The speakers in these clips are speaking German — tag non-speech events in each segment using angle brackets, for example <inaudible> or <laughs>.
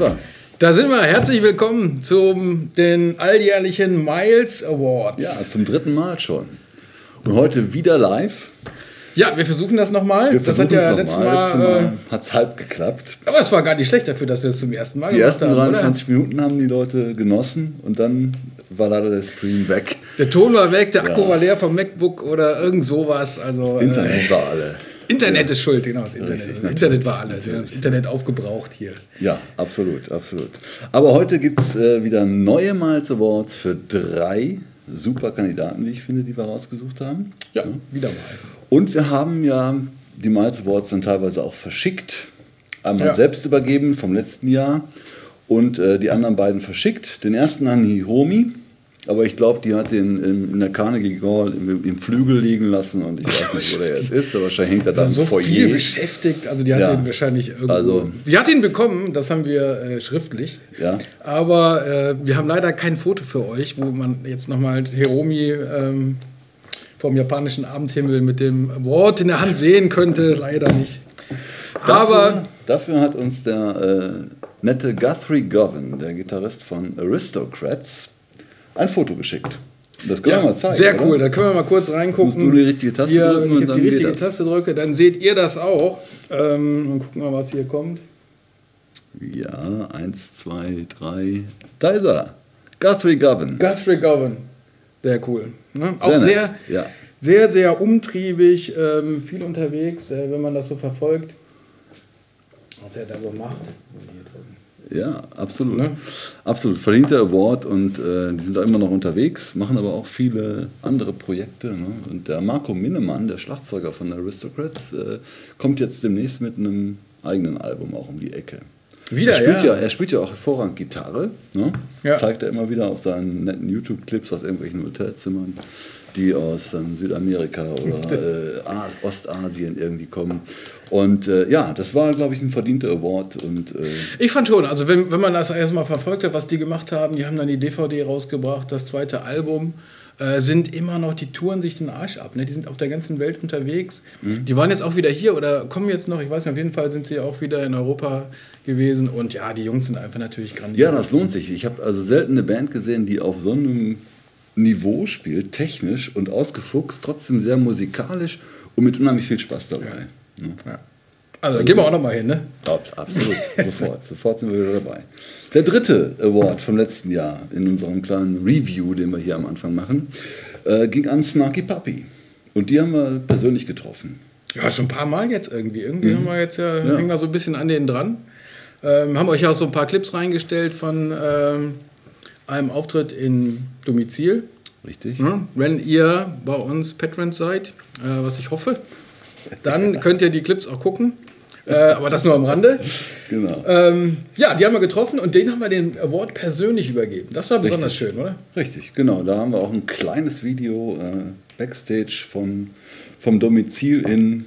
Wir. da sind wir. Herzlich willkommen zum den alljährlichen Miles Awards. Ja, zum dritten Mal schon. Und heute wieder live. Ja, wir versuchen das nochmal. Wir Das versuchen hat ja letztes mal. Mal. Letztes Äh, Mal hat es halb geklappt. aber es war gar nicht schlecht dafür, dass wir es zum ersten Mal Die gemacht ersten haben. 23 Minuten haben die Leute genossen und dann war leider der Stream weg. Oder? Der Ton war weg, der Akku Ja. war leer vom MacBook oder irgend sowas. Also, Das Internet Äh, war alle. Internet ist schuld, genau. Das Internet, Richtig, das Internet war alles. Wir haben das Internet aufgebraucht hier. Ja, absolut, absolut. Aber heute gibt es äh, wieder neue Miles Awards für drei super Kandidaten, wie ich finde, die wir rausgesucht haben. Ja, wieder mal. Und wir haben ja die Miles Awards dann teilweise auch verschickt. Einmal Ja. selbst übergeben vom letzten Jahr und äh, die anderen beiden verschickt. Den ersten an Hiromi, aber ich glaube, die hat den in, in der Carnegie Hall im, im Flügel liegen lassen und ich weiß nicht, wo der jetzt ist, aber wahrscheinlich hängt er da so Foyer. viel beschäftigt. Also die hat Ja. ihn wahrscheinlich irgendwo. Also- die hat ihn bekommen, das haben wir äh, schriftlich. Ja. Aber äh, wir haben leider kein Foto für euch, wo man jetzt nochmal Hiromi ähm, vom japanischen Abendhimmel mit dem Award in der Hand sehen könnte. Leider nicht. Aber dafür, dafür hat uns der äh, nette Guthrie Govan, der Gitarrist von Aristocrats, ein Foto geschickt. Das können wir mal zeigen. sehr oder? cool. Da können wir mal kurz reingucken. Musst du die richtige Taste hier, drücken Wenn ich und jetzt dann die richtige. Taste drücke, dann seht ihr das auch. Ähm, dann gucken wir, was hier kommt. Ja, eins, zwei, drei. Da ist er. Guthrie Govan. Guthrie Govan. Sehr cool. Ne? Auch Sehr nett, sehr, ja. sehr, sehr umtriebig, ähm, viel unterwegs, äh, wenn man das so verfolgt. Was er da so macht. Hier drücken. Ja, absolut. Ne? Absolut. Verdienter Award und äh, die sind da immer noch unterwegs, machen aber auch viele andere Projekte. Ne? Und der Marco Minnemann, der Schlagzeuger von Aristocrats, äh, kommt jetzt demnächst mit einem eigenen Album auch um die Ecke. Wieder, er spielt ja. ja. Er spielt ja auch hervorragend Gitarre. Ne? Ja. Zeigt er immer wieder auf seinen netten YouTube-Clips aus irgendwelchen Hotelzimmern, die aus ähm, Südamerika oder <laughs> äh, As- Ostasien irgendwie kommen. Und äh, ja, das war, glaube ich, ein verdienter Award. Und äh, Ich fand schon, also wenn, wenn man das erstmal verfolgt hat, was die gemacht haben, die haben dann die DVD rausgebracht, das zweite Album, äh, sind immer noch, die touren sich den Arsch ab. Ne? Die sind auf der ganzen Welt unterwegs. Mhm. Die waren jetzt auch wieder hier oder kommen jetzt noch, ich weiß nicht, auf jeden Fall sind sie auch wieder in Europa gewesen. Und ja, die Jungs sind einfach natürlich grandios. Ja, das lohnt sich. Ich habe also selten eine Band gesehen, die auf so einem Niveau spielt, technisch und ausgefuchst, trotzdem sehr musikalisch und mit unheimlich viel Spaß dabei. Ja. Ja. Also gehen wir auch noch mal hin, ne? Abs- Absolut, sofort, sofort sind wir wieder dabei. Der dritte Award vom letzten Jahr in unserem kleinen Review, den wir hier am Anfang machen, äh, ging an Snarky Puppy. Und die haben wir persönlich getroffen. Ja, schon ein paar Mal jetzt irgendwie. Irgendwie haben wir jetzt ja, Mhm. Ja. hängen wir so ein bisschen an denen dran. Ähm, haben euch auch so ein paar Clips reingestellt von ähm, einem Auftritt in Domizil. Richtig? Ja, wenn ihr bei uns Patrons seid, äh, was ich hoffe, dann könnt ihr die Clips auch gucken. Äh, aber das nur am Rande. Genau. Ähm, ja, die haben wir getroffen und denen haben wir den Award persönlich übergeben. Das war besonders Richtig. schön, oder? Richtig, genau. Da haben wir auch ein kleines Video äh, Backstage von, vom Domizil in,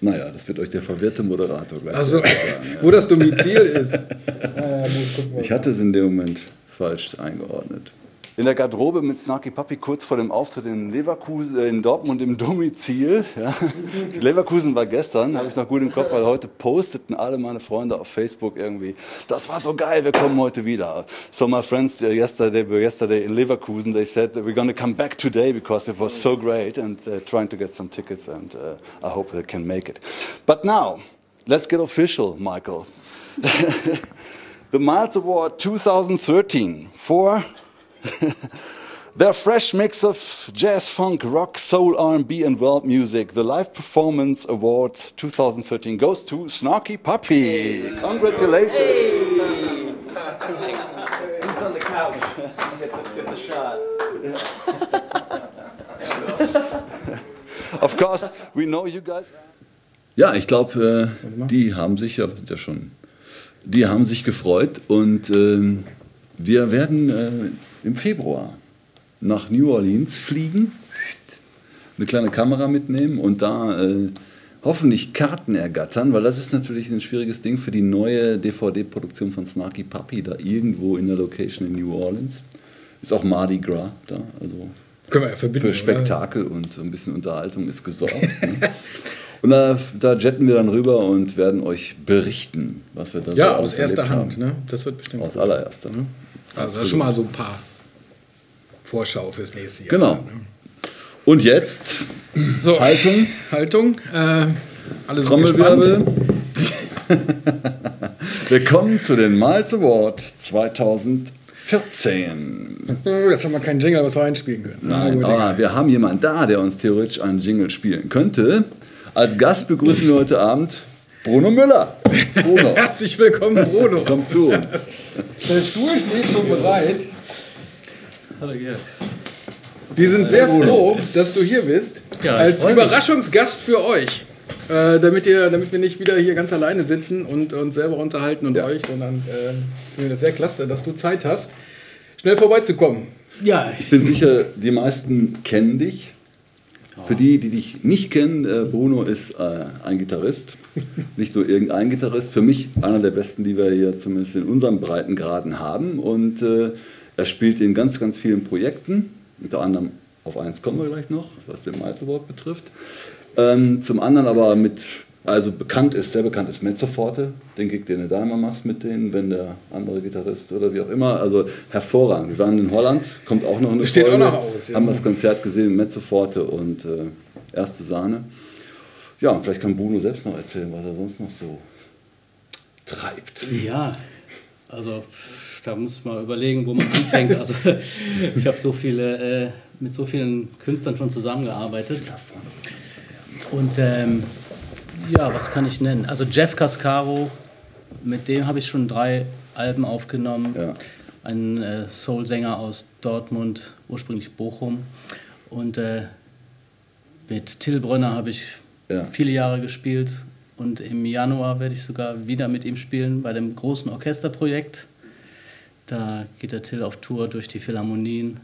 naja, das wird euch der verwirrte Moderator gleich Also, sagen. <laughs> wo das Domizil ist. <laughs> Ah, gut, Ich hatte es in dem Moment falsch eingeordnet. In der Garderobe mit Snarky Puppy kurz vor dem Auftritt in Leverkusen, äh, in Dortmund im Domizil. <laughs> Ja. Leverkusen war gestern, habe ich noch gut im Kopf, weil heute posteten alle meine Freunde auf Facebook irgendwie, das war so geil, wir kommen heute wieder. So my friends uh, yesterday were yesterday in Leverkusen, they said we're to come back today because it was so great and uh, trying to get some tickets and uh, I hope they can make it. But now, let's get official, Michael. <laughs> the Miles Award 2013 for <laughs> their fresh mix of jazz, funk, rock, soul, R&B, and world music. The Live Performance Award 2013 goes to Snarky Puppy. Congratulations! He's on the couch. Get the, get the shot. of course, we know you guys. Ja, ich glaube, äh, die haben sich ja, sind ja schon, die haben sich gefreut und ähm, wir werden äh, im Februar nach New Orleans fliegen, eine kleine Kamera mitnehmen und da äh, hoffentlich Karten ergattern, weil das ist natürlich ein schwieriges Ding für die neue DVD-Produktion von Snarky Puppy, da irgendwo in der Location in New Orleans. Ist auch Mardi Gras da, also Können wir ja verbinden. für Spektakel und ein bisschen Unterhaltung ist gesorgt. ne? Und da, da jetten wir dann rüber und werden euch berichten, was wir da Oder? Ja, so aus alles erster Hand. Ne? Das wird bestimmt. Aus allererster. Also das Absolut. ist schon mal so ein paar Vorschau fürs nächste Jahr. Genau. Und jetzt So, Haltung, Haltung. Äh, alle Trommelwirbel. gespannt. <laughs> Wir kommen zu den Miles Award 2014. Oh, Jetzt haben wir keinen Jingle, was wir einspielen können. Nein, gut, aber wir haben jemanden da, der uns theoretisch einen Jingle spielen könnte. Als Gast begrüßen wir heute Abend Bruno Müller. <laughs> Bruno, Herzlich willkommen, Bruno. komm zu uns. Der Stuhl steht schon bereit. Hallo. Wir sind sehr froh, dass du hier bist. Ja, als. Überraschungsgast für euch. Äh, damit, ihr, damit wir nicht wieder hier ganz alleine sitzen und uns selber unterhalten und Ja. euch, sondern äh, ich finde das sehr klasse, dass du Zeit hast, schnell vorbeizukommen. Ja, Ich bin sicher, die meisten kennen dich. Für die, die dich nicht kennen, äh, Bruno ist äh, ein Gitarrist. <laughs> Nicht nur irgendein Gitarrist. Für mich einer der besten, die wir hier zumindest in unseren Breitengraden haben. Und äh, er spielt in ganz, ganz vielen Projekten. Unter anderem auf eins kommen wir gleich noch, was den Miles Award betrifft. Ähm, zum anderen aber mit, also bekannt ist, sehr bekannt ist Mezzoforte, den Gig, den du da immer machst mit denen, wenn der andere Gitarrist oder wie auch immer. Also hervorragend. Wir waren in Holland, kommt auch noch eine steht Folge. auch noch aus, ja. Haben das Konzert gesehen Mezzoforte und äh, erste Sahne. Ja, und vielleicht kann Bruno selbst noch erzählen, was er sonst noch so treibt. ja. Also da muss man überlegen, wo man anfängt. <laughs> Also ich habe so viele, äh, mit so vielen Künstlern schon zusammengearbeitet. Und ähm, ja, was kann ich nennen? Also Jeff Cascaro, mit dem habe ich schon drei Alben aufgenommen. Ja. Ein äh, Soul-Sänger aus Dortmund, ursprünglich Bochum. Und äh, mit Till Brönner habe ich Ja. viele Jahre gespielt. Und im Januar werde ich sogar wieder mit ihm spielen bei dem großen Orchesterprojekt. Da geht der Till auf Tour durch die Philharmonien.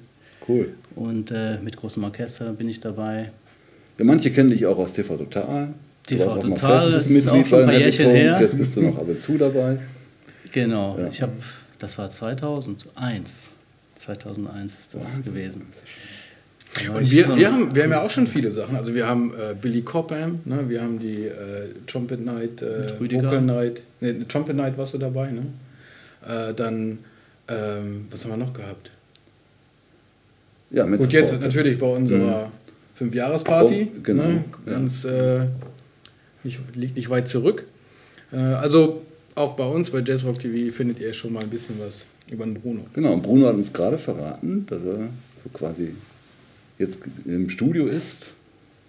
Cool. Und äh, mit großem Orchester bin ich dabei. Ja, manche kennen dich auch aus TV Total. Du TV auch mal Total ist auch Mitglied schon ein paar Jährchen her. Jetzt bist du noch ab und zu dabei. <laughs> Genau, Ja. ich habe, das war 2001. 2001 ist das gewesen. Da war Und wir, wir, haben, wir haben ja auch schon viele Sachen. Also wir haben äh, Billy Cobham, ne? wir haben die äh, Trumpet Night, äh. Vocal Night. Ne, Trumpet Night warst du dabei, ne? Äh, dann, ähm, was haben wir noch gehabt? Ja, mit Und jetzt natürlich bei unserer Fünfjahresparty. Oh, genau, Ne? ja. Ganz, äh, nicht, liegt nicht weit zurück. Äh, also auch bei uns bei Jazzrock TV findet ihr schon mal ein bisschen was über den Bruno. Genau, und Bruno hat uns gerade verraten, dass er so quasi jetzt im Studio ist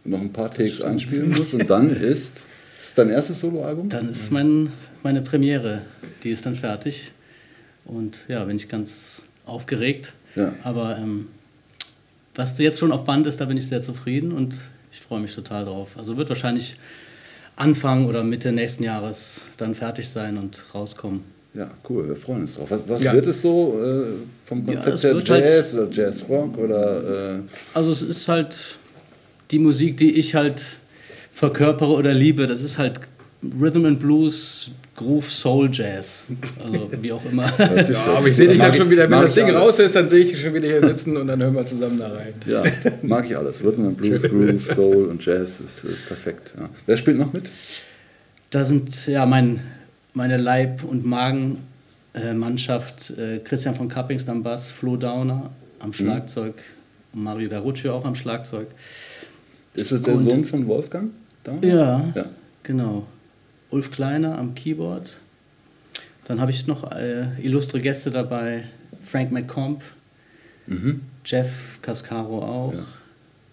und noch ein paar Takes einspielen muss und <laughs> dann ist, ist dein erstes Soloalbum? Dann ist mein, meine Premiere, die ist dann fertig. Und ja, bin ich ganz aufgeregt. Ja. Aber ähm, was jetzt schon auf Band ist, da bin ich sehr zufrieden und ich freue mich total drauf. Also wird wahrscheinlich Anfang oder Mitte nächsten Jahres dann fertig sein und rauskommen. Ja, cool, wir freuen uns drauf. Was, was Ja. wird es so äh, vom Ja, Konzept es her? halt- Jazz oder Jazzrock oder äh, Also es ist halt die Musik, die ich halt verkörpere oder liebe. Das ist halt Rhythm and Blues, Groove, Soul, Jazz. Also wie auch immer. <laughs> Ja, aber ich sehe dich an. dann schon wieder, wenn Mag das ich Ding alles. raus ist, dann sehe ich dich schon wieder hier sitzen und dann hören wir zusammen da rein. Ja, mag ich alles. Rhythm and Blues, Groove, Soul und Jazz ist, ist perfekt. Ja. Wer spielt noch mit? Da sind ja mein, meine Leib- und Magenmannschaft, äh, Christian von Kappings am Bass, Flo Downer am Schlagzeug, Mario Garuccio auch am Schlagzeug. Ist es der Und- Sohn von Wolfgang? Da? Ja, Ja. genau. Ulf Kleiner am Keyboard. Dann habe ich noch äh, illustre Gäste dabei. Frank McComb, Mhm. Jeff Cascaro auch. Ja.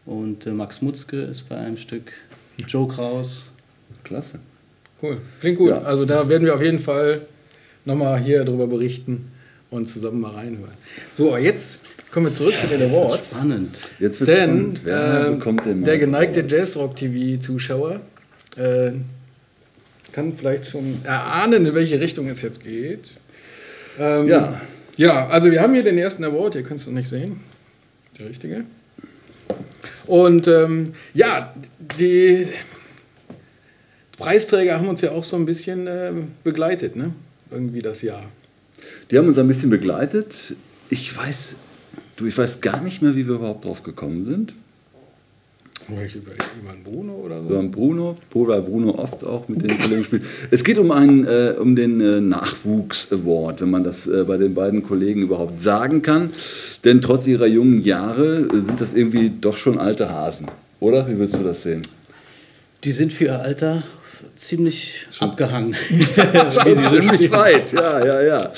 Und äh, Max Mutzke ist bei einem Stück. Joe Kraus. Klasse. Cool, klingt gut. Ja. Also da werden wir auf jeden Fall nochmal hier drüber berichten und zusammen mal reinhören. So, jetzt kommen wir zurück zu den Awards. Spannend. Jetzt wird Denn spannend. Wer äh, bekommt den der geneigte? Jazzrock-TV-Zuschauer äh, kann vielleicht schon erahnen, in welche Richtung es jetzt geht. Ähm, Ja. Ja, also wir haben hier den ersten Award, ihr könnt es noch nicht sehen. Der richtige. Und ähm, ja, die Preisträger haben uns ja auch so ein bisschen äh, begleitet, ne? Irgendwie das Jahr. Die haben uns ein bisschen begleitet. Ich weiß, du, ich weiß gar nicht mehr, wie wir überhaupt drauf gekommen sind. Über, über einen Bruno oder so? Haben Bruno, weil Bruno oft auch mit den Kollegen spielt. Es geht um, einen, äh, um den äh, Nachwuchs-Award, wenn man das äh, bei den beiden Kollegen überhaupt sagen kann. Denn trotz ihrer jungen Jahre äh, sind das irgendwie doch schon alte Hasen. Oder? Wie willst du das sehen? Die sind für ihr Alter ziemlich abgehangen. <laughs> <laughs> Ziemlich weit, ja, ja, ja.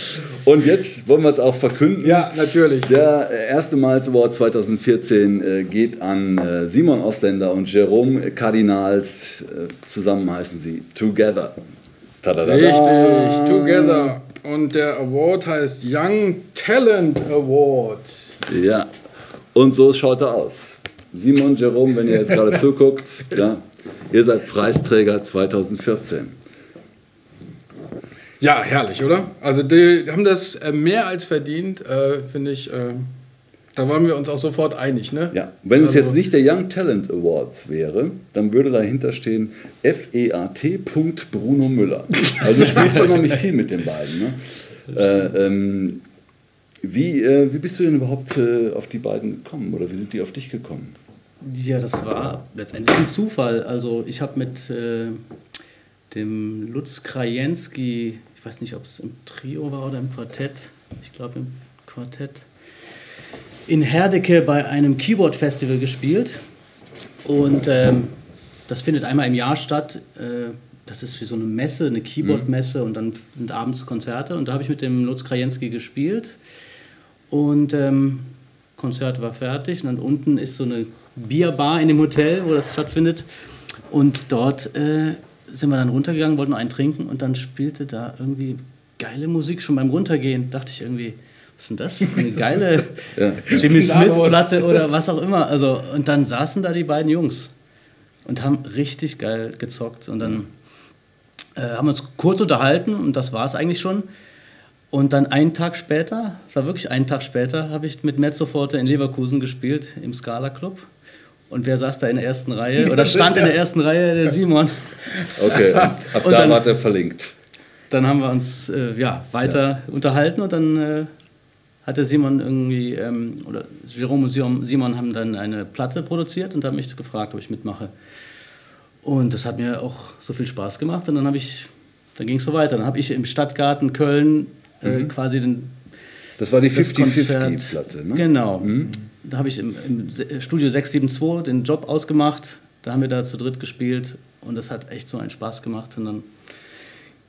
Und jetzt wollen wir es auch verkünden. Ja, natürlich. Der erste Miles Award 2014 äh, geht an äh, Simon Ostländer und Jerome Cardinals. Äh, zusammen heißen sie Together. Tadadada. Richtig, Together. Und der Award heißt Young Talent Award. Ja. Und so schaut er aus. Simon, Jerome, wenn ihr jetzt gerade <laughs> zuguckt, ja, ihr seid Preisträger 2014. Ja, herrlich, oder? Also die haben das äh, mehr als verdient, äh, finde ich. Äh, da waren wir uns auch sofort einig, ne? Ja. Wenn es Also- jetzt nicht der Young Talent Awards wäre, dann würde dahinter stehen FEAT. Bruno Müller. Also du spielst unheimlich viel mit den beiden. Ne? Äh, ähm, wie, äh, wie bist du denn überhaupt äh, auf die beiden gekommen oder wie sind die auf dich gekommen? Ja, das war letztendlich ein Zufall. Also ich habe mit äh, dem Lutz Krajewski, ich weiß nicht, ob es im Trio war oder im Quartett, ich glaube im Quartett, in Herdecke bei einem Keyboard-Festival gespielt. Und ähm, das findet einmal im Jahr statt. Äh, das ist wie so eine Messe, eine Keyboard-Messe und dann sind abends Konzerte. Und da habe ich mit dem Lutz Krajewski gespielt. Und ähm, Konzert war fertig. Und dann unten ist so eine Bierbar in dem Hotel, wo das stattfindet. Und dort äh, sind wir dann runtergegangen, wollten noch einen trinken und dann spielte da irgendwie geile Musik schon beim Runtergehen. Dachte ich irgendwie, was ist denn das eine <laughs> geile Ja. Jimmy ist denn da Smith los? Platte oder was auch immer. Also, und dann saßen da die beiden Jungs und haben richtig geil gezockt. Und dann äh, haben wir uns kurz unterhalten und das war es eigentlich schon. Und dann einen Tag später, es war wirklich einen Tag später, habe ich mit Mezzoforte in Leverkusen gespielt, im Scala Club. Und wer saß da in der ersten Reihe? Oder stand in der ersten Reihe? Der Simon. Okay, ab, <laughs> ab Und da dann- war der verlinkt. Dann haben wir uns äh, ja, weiter unterhalten und dann äh, hat der Simon irgendwie, ähm, oder Jerome und Simon, Simon haben dann eine Platte produziert und haben mich gefragt, ob ich mitmache. Und das hat mir auch so viel Spaß gemacht und dann habe ich, dann ging es so weiter. Dann habe ich im Stadtgarten Köln äh, quasi den Das war die das Konzert. 50-50-Platte, ne? Genau. Da habe ich im, im Studio 672 den Job ausgemacht. Da haben wir da zu dritt gespielt und das hat echt so einen Spaß gemacht. Und dann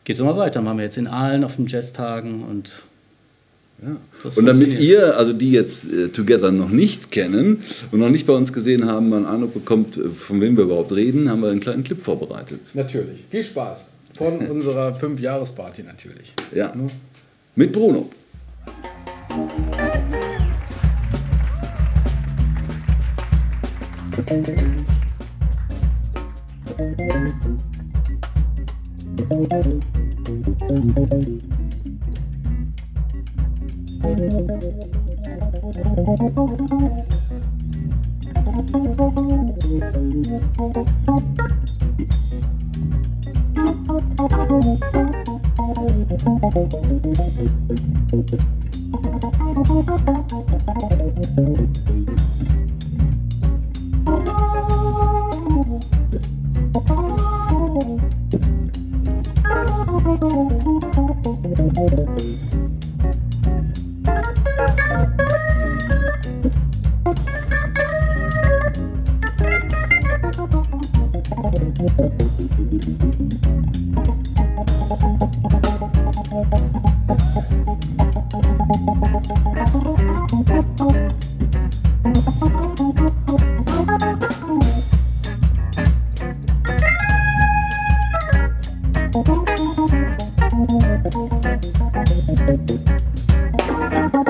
geht es immer weiter. Dann waren wir jetzt in Aalen auf den Jazztagen und Ja. Und damit ihr, also die jetzt äh, Together noch nicht kennen und noch nicht bei uns gesehen haben, mal einen Eindruck bekommt, äh, von wem wir überhaupt reden, haben wir einen kleinen Clip vorbereitet. Natürlich. Viel Spaß. Von <laughs> unserer Fünf-Jahres-Party natürlich. Ja. mit Bruno. Thank you. Thank you.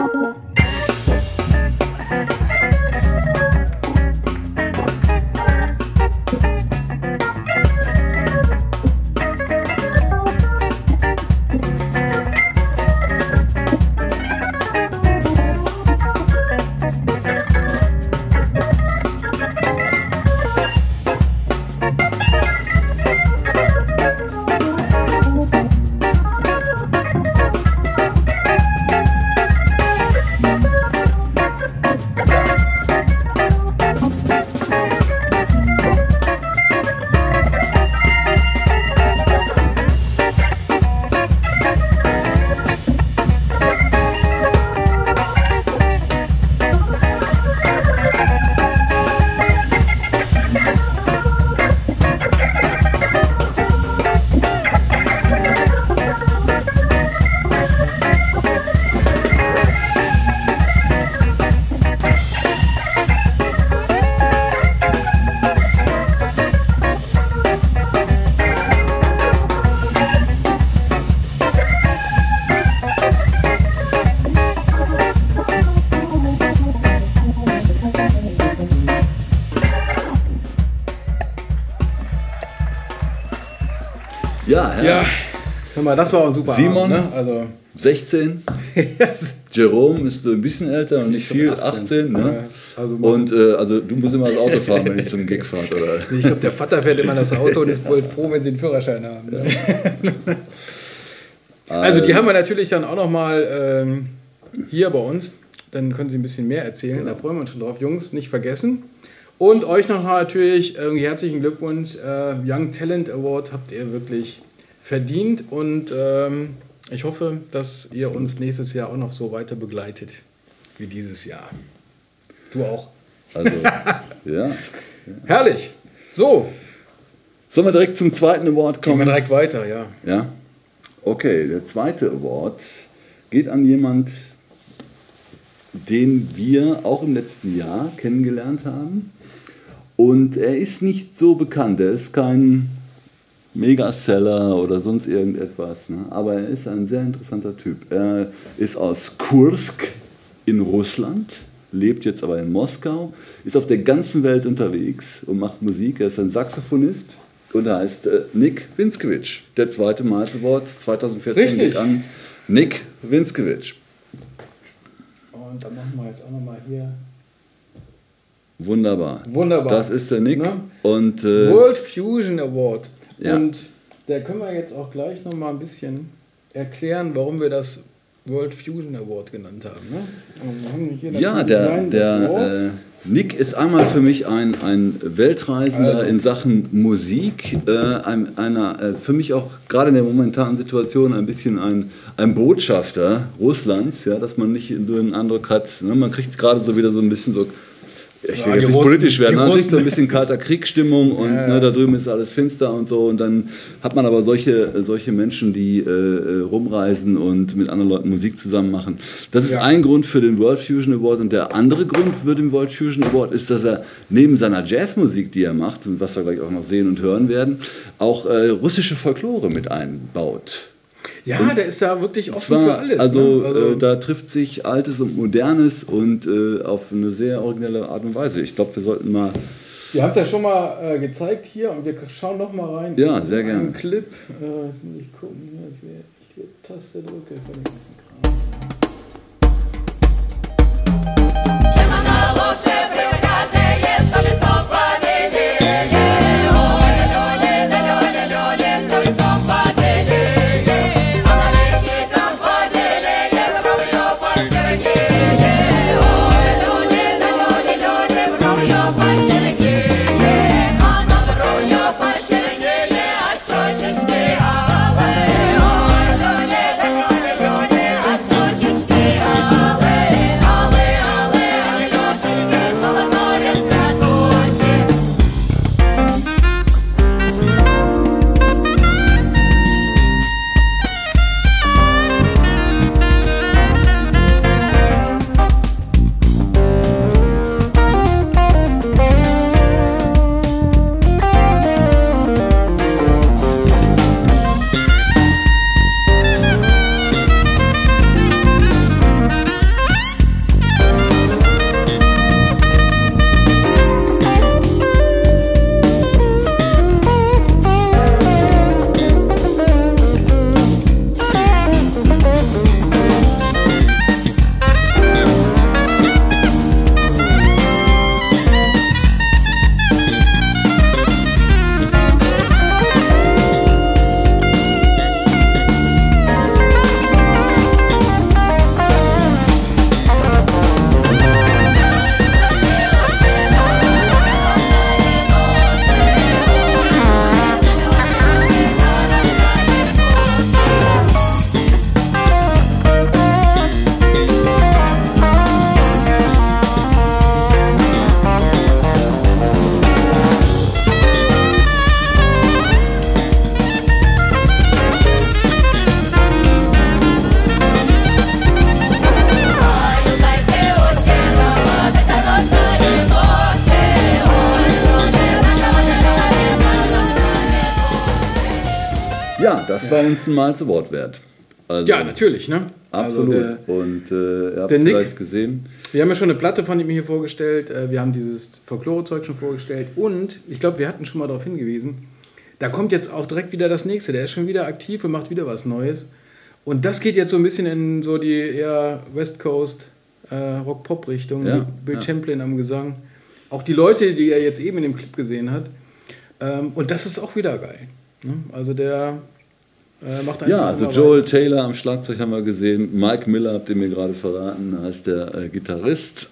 Ja, ja. Ja, hör mal, das war ein super Simon? Abend, ne? Also, 16. Jerome ist so ein bisschen älter und nicht viel, 18. ne? also Und äh, also du musst immer das Auto fahren, wenn ihr zum Gig fahrt, oder? ich glaube, der Vater fährt immer das Auto und ist wohl froh, wenn sie einen Führerschein haben. Ne? Also die haben wir natürlich dann auch nochmal ähm, hier bei uns. Dann können sie ein bisschen mehr erzählen. Da freuen wir uns schon drauf. Jungs, nicht vergessen. Und euch noch natürlich irgendwie herzlichen Glückwunsch. Äh, Young Talent Award habt ihr wirklich verdient. Und ähm, ich hoffe, dass ihr uns nächstes Jahr auch noch so weiter begleitet wie dieses Jahr. Du auch. Also, <laughs> ja. Herrlich. So, Sollen wir direkt zum zweiten Award gehen wir kommen? direkt weiter, ja. Ja. Okay, der zweite Award geht an jemand, den wir auch im letzten Jahr kennengelernt haben. Und er ist nicht so bekannt, er ist kein Megaseller oder sonst irgendetwas, ne? aber er ist ein sehr interessanter Typ. Er ist aus Kursk in Russland, lebt jetzt aber in Moskau, ist auf der ganzen Welt unterwegs und macht Musik. Er ist ein Saxophonist und er heißt äh, Nick Winskewitsch. Der zweite Miles Award 2014 Richtig. geht an Nick Winskewitsch. Und dann machen wir jetzt auch nochmal hier. Wunderbar. Wunderbar. Das ist der Nick. Ne? Und äh, World Fusion Award. Ja. Und da können wir jetzt auch gleich nochmal ein bisschen erklären, warum wir das World Fusion Award genannt haben. Ne? Das Ja, der, der äh, Nick ist einmal für mich ein, ein Weltreisender Also. in Sachen Musik, äh, ein, einer, äh, für mich auch gerade in der momentanen Situation ein bisschen ein, ein Botschafter Russlands, ja, dass man nicht nur den Eindruck hat, ne, man kriegt gerade so wieder so ein bisschen so, ich will Ja, jetzt nicht Russen- politisch werden, kriegt so ein bisschen kalter Kriegsstimmung und Ja, ja. Ne, da drüben ist alles finster und so und dann hat man aber solche, solche Menschen, die äh, äh, rumreisen und mit anderen Leuten Musik zusammen machen. Das ist ein Grund für den World Fusion Award und der andere Grund für den World Fusion Award ist, dass er neben seiner Jazzmusik, die er macht und was wir gleich auch noch sehen und hören werden, auch äh, russische Folklore mit einbaut. Ja, der ist da wirklich offen Zwar, für alles. also, ne? äh, da trifft sich Altes und Modernes und äh, auf eine sehr originelle Art und Weise. Ich glaube, wir sollten mal wir haben es ja schon mal äh, gezeigt hier und wir schauen noch mal rein. Ja, sehr gerne. Clip. Äh, jetzt muss ich gucken, hier, ich will Taste drücke von dem das war uns ein Miles Award wert. Also, Ja, natürlich. Ne? Absolut. Also der, und äh, ihr habt der Nick- vielleicht gesehen. Wir haben ja schon eine Platte von ihm hier vorgestellt. äh, Wir haben dieses Folklore-Zeug schon vorgestellt. Und ich glaube, wir hatten schon mal darauf hingewiesen, da kommt jetzt auch direkt wieder das nächste. Der ist schon wieder aktiv und macht wieder was Neues. Und das geht jetzt so ein bisschen in so die eher West Coast äh, Rock-Pop-Richtung. Ja, Bill ja. Champlin am Gesang. Auch die Leute, die er jetzt eben in dem Clip gesehen hat. Ähm, und das ist auch wieder geil. Ne? Also der äh, Ja, also Joel Taylor am Schlagzeug haben wir gesehen. Mike Miller habt ihr mir gerade verraten, heißt der äh, Gitarrist.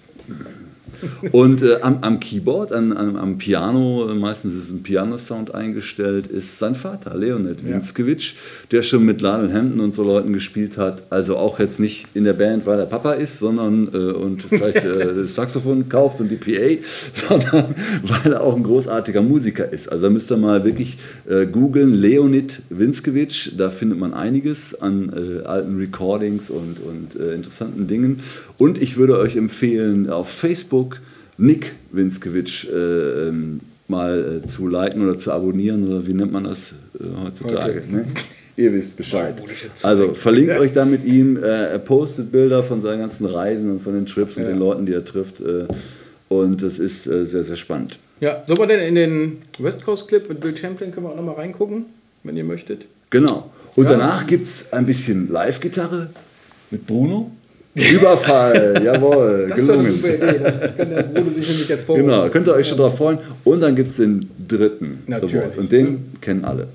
Und äh, am, am Keyboard, an, am, am Piano, meistens ist ein Piano-Sound eingestellt, ist sein Vater, Leonid Ja. Winskiewicz, der schon mit Lionel Hampton und so Leuten gespielt hat. Also auch jetzt nicht in der Band, weil er Papa ist, sondern äh, und vielleicht <laughs> äh, das Saxophon kauft und die PA, <laughs> sondern weil er auch ein großartiger Musiker ist. Also da müsst ihr mal wirklich äh, googeln, Leonid Winskiewicz, da findet man einiges an äh, alten Recordings und, und äh, interessanten Dingen. Und ich würde euch empfehlen, auf Facebook Nick Winskiewicz äh, ähm, mal äh, zu liken oder zu abonnieren oder wie nennt man das äh, heutzutage? Heute. Ne? <laughs> Ihr wisst Bescheid. Also verlinkt euch da mit ihm. Äh, er postet Bilder von seinen ganzen Reisen und von den Trips und Ja. den Leuten, die er trifft. Äh, und das ist äh, sehr, sehr spannend. Ja, sollen wir denn in den West Coast Clip mit Bill Champlin können wir auch nochmal reingucken, wenn ihr möchtet? Genau. Und Ja. danach gibt es ein bisschen Live-Gitarre mit Bruno. <laughs> Überfall, jawohl, Das ist doch eine gelungen. super Idee. Da kann der Bruder sich nämlich jetzt vorbereiten. Genau, könnt ihr euch schon drauf freuen. Und dann gibt es den dritten Natürlich, Award. Und den kennen alle.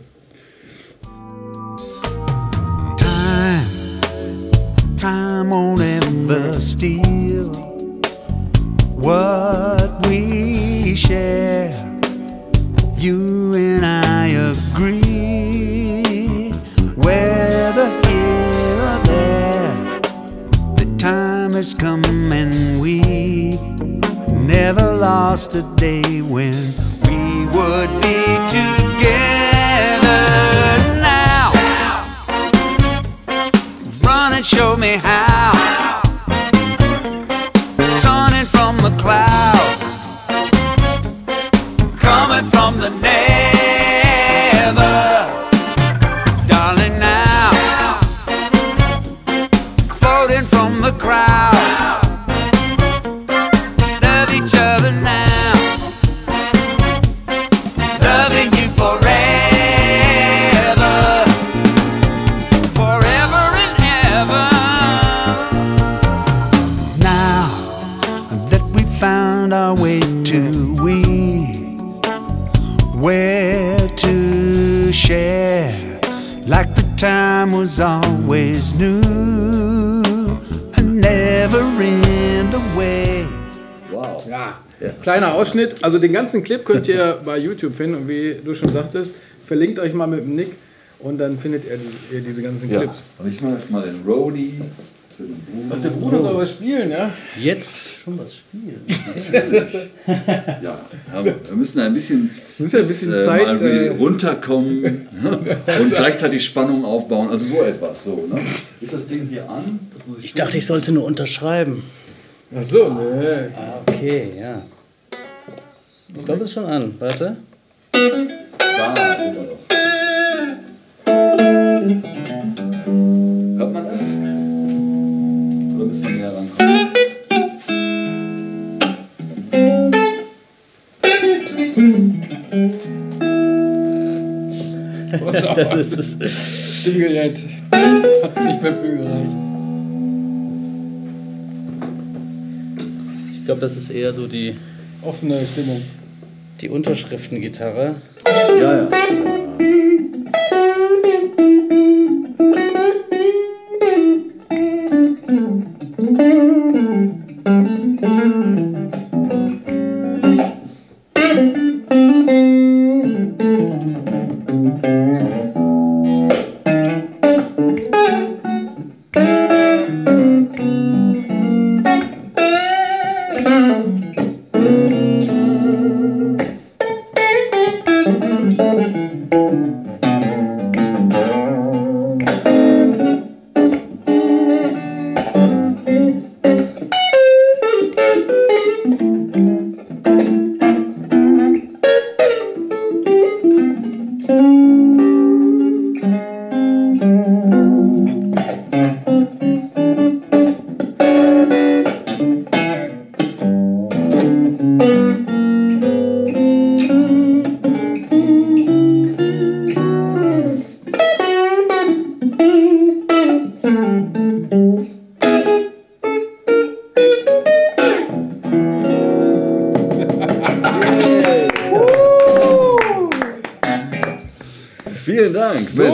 Time, time won't ever steal what we share. You and I come and we never lost a day when we would be together now. Run and show me how. Time was always new and never in the way. Wow. Ja, kleiner Ausschnitt. Also den ganzen Clip könnt ihr <laughs> bei YouTube finden und wie du schon sagtest, verlinkt euch mal mit dem Nick und dann findet ihr, die, ihr diese ganzen Ja. Clips. Und ich mache jetzt mal den Roadie Bruno. Der Bruder soll was spielen, ja? Jetzt schon was spielen. <laughs> Ja, ja, wir müssen ein bisschen, müssen ein bisschen jetzt, Zeit, äh, runterkommen <laughs> und gleichzeitig Spannung aufbauen. Also so etwas. So, ne? Ist das Ding hier an? Das muss Ich dachte, ich sollte nur unterschreiben. Ach so, ne. Ah, okay, ja. Ich glaube, es ist schon an. Warte. Da sind wir doch. <laughs> Das ist es. Stimmgerät hat es nicht mehr für gereicht. Ich glaube, das ist eher so die, Offene Stimmung. die Unterschriftengitarre. Ja, ja.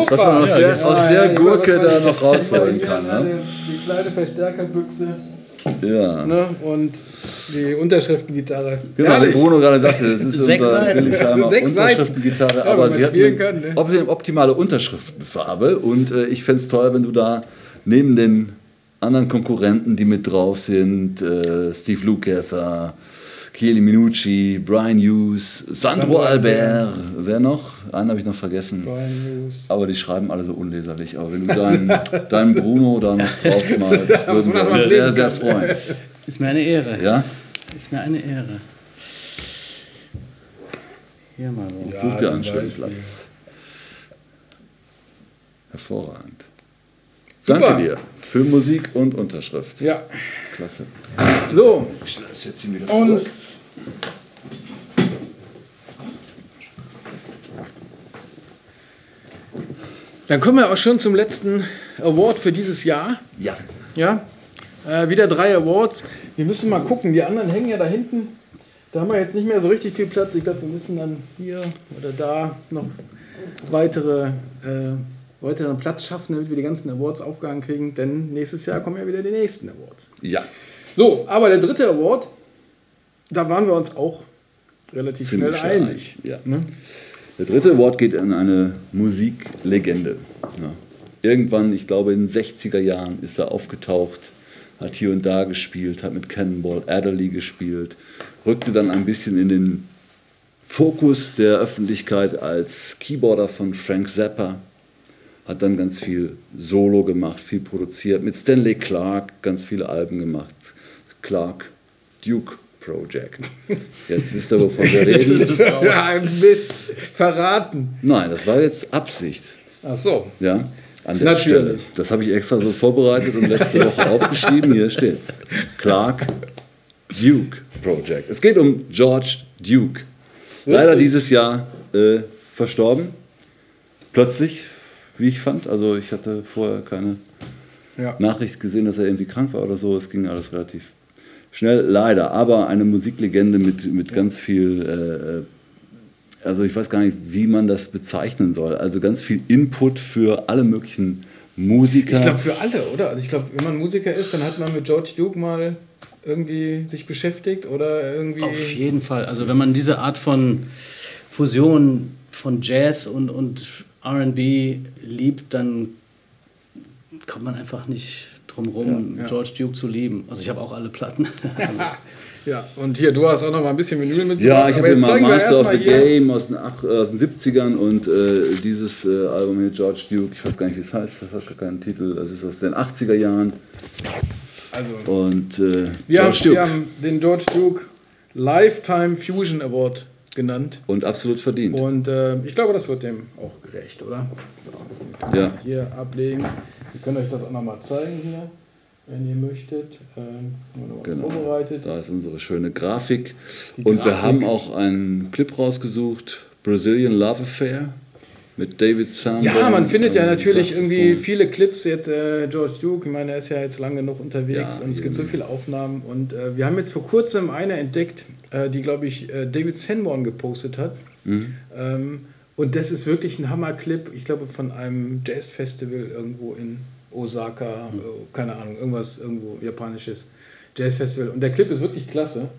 Was man aus Ja, der, ja, aus der Gurke da noch rausholen <laughs> kann. Ne? Die kleine Verstärkerbüchse Ja. ne? und die Unterschriftengitarre. Genau, wie. Bruno gerade sagte, das <laughs> ist Sechs unser. <laughs> Unterschriftengitarre, Ja, aber sie hat eine kann, ne? optimale Unterschriftenfarbe und äh, ich fände es toll, wenn du da neben den anderen Konkurrenten, die mit drauf sind, äh, Steve Lukather, Chieli Minucci, Brian Hughes, Sandro, Sandro Albert, wer noch? Einen habe ich noch vergessen. Brian Hughes. Aber die schreiben alle so unleserlich. Aber wenn du <laughs> deinen, deinen Bruno da noch drauf <laughs> malst, würden wir uns sehr, sehr freuen. Ist mir eine Ehre. Ja? Ist mir eine Ehre. Hier mal so. Ja, Such dir einen schönen. Platz. Hervorragend. Super. Danke dir für Musik und Unterschrift. Ja, Klasse. so. Ich jetzt hier wieder Und zurück. dann kommen wir auch schon zum letzten Award für dieses Jahr. Ja. Ja, äh, wieder drei Awards. Wir müssen mal gucken. Die anderen hängen ja da hinten. Da haben wir jetzt nicht mehr so richtig viel Platz. Ich glaube, wir müssen dann hier oder da noch weitere, äh, weiteren Platz schaffen, damit wir die ganzen Awards aufgehangen kriegen. Denn nächstes Jahr kommen ja wieder die nächsten Awards. Ja. So, aber der dritte Award, da waren wir uns auch relativ Ziemlich schnell einig, ja. Ne? Der dritte Award geht an eine Musiklegende. Ja. Irgendwann, ich glaube in den 60er Jahren, ist er aufgetaucht, hat hier und da gespielt, hat mit Cannonball Adderley gespielt, rückte dann ein bisschen in den Fokus der Öffentlichkeit als Keyboarder von Frank Zappa, hat dann ganz viel Solo gemacht, viel produziert, mit Stanley Clark ganz viele Alben gemacht. Clark Duke Project. <laughs> Jetzt wisst ihr, wovon wir reden. ja, Mist. Verraten. Nein, das war jetzt Absicht. Ach so. Ja, an der Natürlich. Stelle. Das habe ich extra so vorbereitet und letzte Woche aufgeschrieben. Hier steht's. Clark Duke Project. Es geht um George Duke. Leider dieses Jahr äh, verstorben. Plötzlich, wie ich fand. Also ich hatte vorher keine Ja. Nachricht gesehen, dass er irgendwie krank war oder so. Es ging alles relativ schnell, leider. Aber eine Musiklegende mit, mit ganz viel, äh, also ich weiß gar nicht, wie man das bezeichnen soll. Also ganz viel Input für alle möglichen Musiker. Ich glaube für alle, oder? Also ich glaube, wenn man Musiker ist, dann hat man mit George Duke mal irgendwie sich beschäftigt oder irgendwie. Auf jeden Fall. Also wenn man diese Art von Fusion von Jazz und, und RB liebt, dann kommt man einfach nicht drum rum, Ja, ja. George Duke zu lieben. Also ich habe auch alle Platten. <laughs> Ja, und hier, du hast auch noch mal ein bisschen Vinyl mitgebracht. Ja, ich habe mal Master of the. Game aus den, ach- äh, aus den 70ern und äh, dieses äh, Album hier, George Duke, ich weiß gar nicht, wie es heißt, das hat gar keinen Titel, das ist aus den 80er Jahren Also, und äh, wir, haben, George Duke wir haben den George Duke Lifetime Fusion Award genannt. und absolut verdient. Und äh, ich glaube, das wird dem auch gerecht, oder? ja. Hier ablegen. Wir können euch das auch noch mal zeigen hier, wenn ihr möchtet. Ähm, wir Genau. vorbereitet. Da ist unsere schöne Grafik. Die Und wir Grafik. haben auch einen Clip rausgesucht, Brazilian Love Affair mit David Sandberg. Ja, man findet ja natürlich Saxophon. irgendwie viele Clips jetzt, äh, George Duke, ich meine, er ist ja jetzt lang genug unterwegs Ja, und es gibt so viele Aufnahmen und äh, wir haben jetzt vor kurzem eine entdeckt, äh, die, glaube ich, äh, David Sanborn gepostet hat. Mhm. Ähm, und das ist wirklich ein Hammerclip, ich glaube, von einem Jazzfestival irgendwo in Osaka, Mhm. äh, keine Ahnung, irgendwas, irgendwo japanisches Jazzfestival. Und der Clip ist wirklich klasse.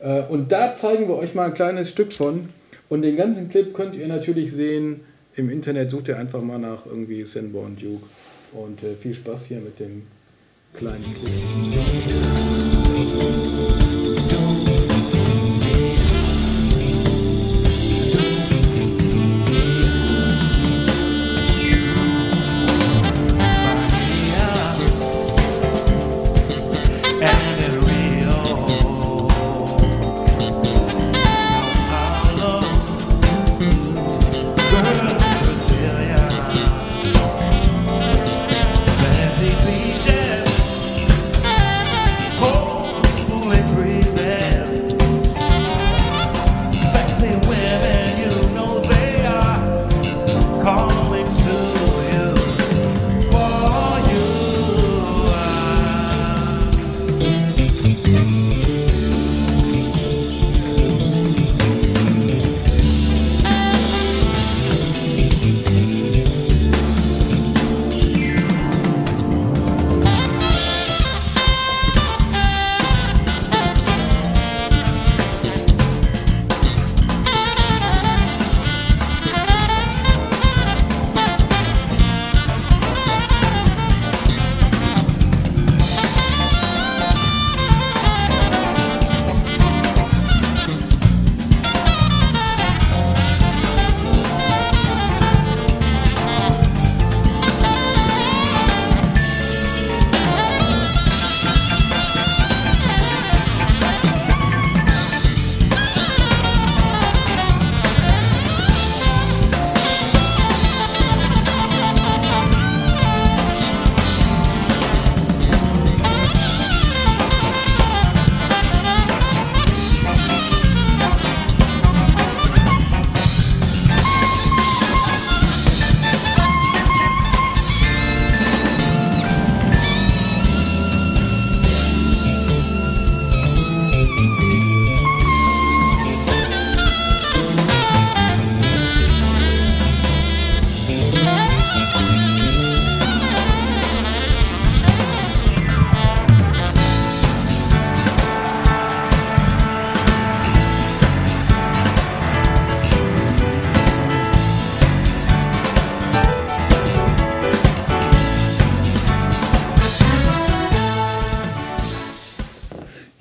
Äh, und da zeigen wir euch mal ein kleines Stück von. Und den ganzen Clip könnt ihr natürlich sehen im Internet. Sucht ihr einfach mal nach irgendwie Sanborn Duke. Und äh, viel Spaß hier mit dem kleinen Clip.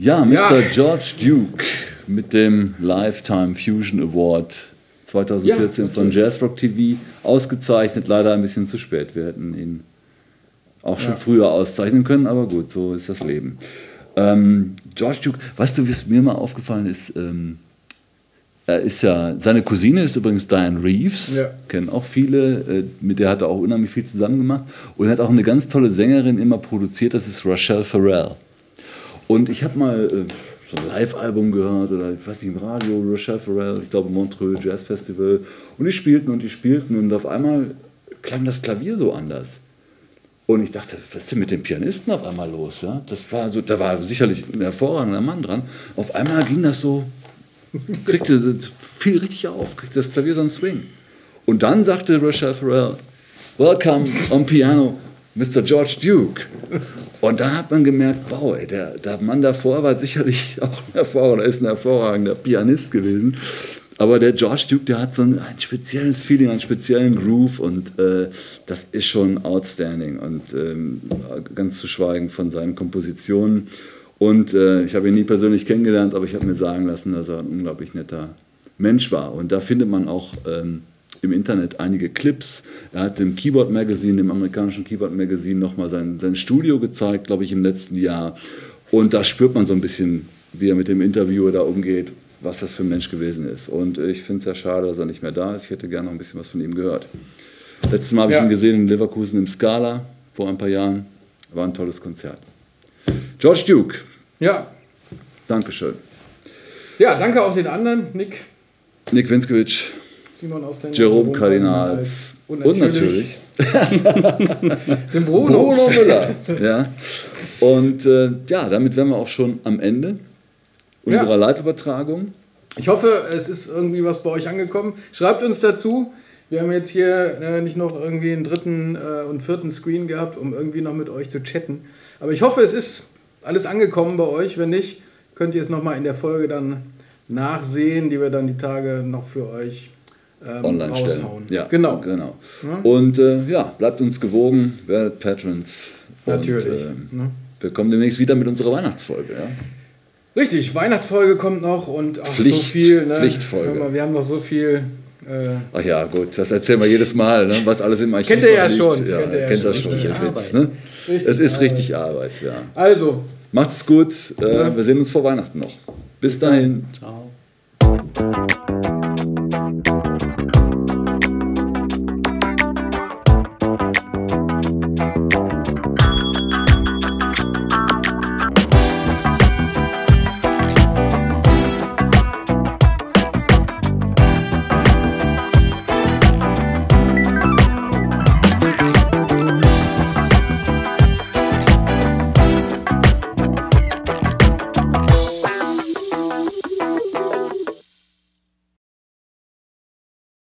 Ja, Mr. Ja. George Duke mit dem Lifetime Fusion Award 2014 Ja, von Jazzrock TV ausgezeichnet. Leider ein bisschen zu spät. Wir hätten ihn auch schon Ja. früher auszeichnen können, aber gut, so ist das Leben. Ähm, George Duke, weißt du, was mir mal aufgefallen ist? Ähm, er ist ja, seine Cousine ist übrigens Diane Reeves, Ja. kennen auch viele, äh, mit der hat er auch unheimlich viel zusammen gemacht und er hat auch eine ganz tolle Sängerin immer produziert, das ist Rachelle Farrell. Und ich habe mal äh, so ein Live-Album gehört oder ich weiß nicht, im Radio, Rochelle Farrell, ich glaube Montreux Jazz Festival. Und die spielten und die spielten und auf einmal klang das Klavier so anders. Und ich dachte, was ist denn mit dem Pianisten auf einmal los? Ja? Das war so, da war sicherlich ein hervorragender Mann dran. Auf einmal ging das so, kriegte <laughs> viel richtig auf, kriegte das Klavier so einen Swing. Und dann sagte Rochelle Farrell, Welcome on Piano, Mr. George Duke. Und da hat man gemerkt, wow, ey, der, der Mann davor war sicherlich <laughs> auch ein hervorragender, ist ein hervorragender Pianist gewesen. Aber der George Duke, der hat so ein, ein spezielles Feeling, einen speziellen Groove und äh, das ist schon outstanding. Und ähm, ganz zu schweigen von seinen Kompositionen. Und äh, ich habe ihn nie persönlich kennengelernt, aber ich habe mir sagen lassen, dass er ein unglaublich netter Mensch war. Und da findet man auch ähm, im Internet einige Clips. Er hat dem Keyboard Magazine, dem amerikanischen Keyboard Magazine, nochmal sein, sein Studio gezeigt, glaube ich, im letzten Jahr. Und da spürt man so ein bisschen, wie er mit dem Interviewer da umgeht, was das für ein Mensch gewesen ist. Und ich finde es ja schade, dass er nicht mehr da ist. Ich hätte gerne noch ein bisschen was von ihm gehört. Letztes Mal habe ich Ja. ihn gesehen in Leverkusen im Scala vor ein paar Jahren. War ein tolles Konzert. George Duke, Ja. Dankeschön. Ja, danke auch den anderen, Nick, Nick Winskewitsch, Simon Ausländer, Jerome Kardinals und natürlich, <laughs> den Bruno. Bruno Müller. <laughs> ja. Und äh, ja, damit wären wir auch schon am Ende unserer Ja. Live-Übertragung. Ich hoffe, es ist irgendwie was bei euch angekommen. Schreibt uns dazu. Wir haben jetzt hier äh, nicht noch irgendwie einen dritten äh, und vierten Screen gehabt, um irgendwie noch mit euch zu chatten. Aber ich hoffe, es ist alles angekommen bei euch. Wenn nicht, könnt ihr es nochmal in der Folge dann nachsehen, die wir dann die Tage noch für euch ähm, online stellen. raushauen. Ja, genau. genau. Ja. Und äh, ja, bleibt uns gewogen, werdet Patrons. Natürlich. Und, ähm, ne? wir kommen demnächst wieder mit unserer Weihnachtsfolge. Ja? Richtig, Weihnachtsfolge kommt noch und so Pflicht- viel. Ne? Pflichtfolge. Mal, wir haben noch so viel. Äh, Ach ja, gut, das erzählen wir jedes Mal, ne? was alles im Archiv Kennt ihr ja liegt. schon, Ja, kennt ihr ja kennt schon. das schon. Richtig Witz, Arbeit. ne? Richtig es ist Arbeit. richtig Arbeit, ja. also, Macht's gut, äh, wir sehen uns vor Weihnachten noch. Bis dahin. Ciao.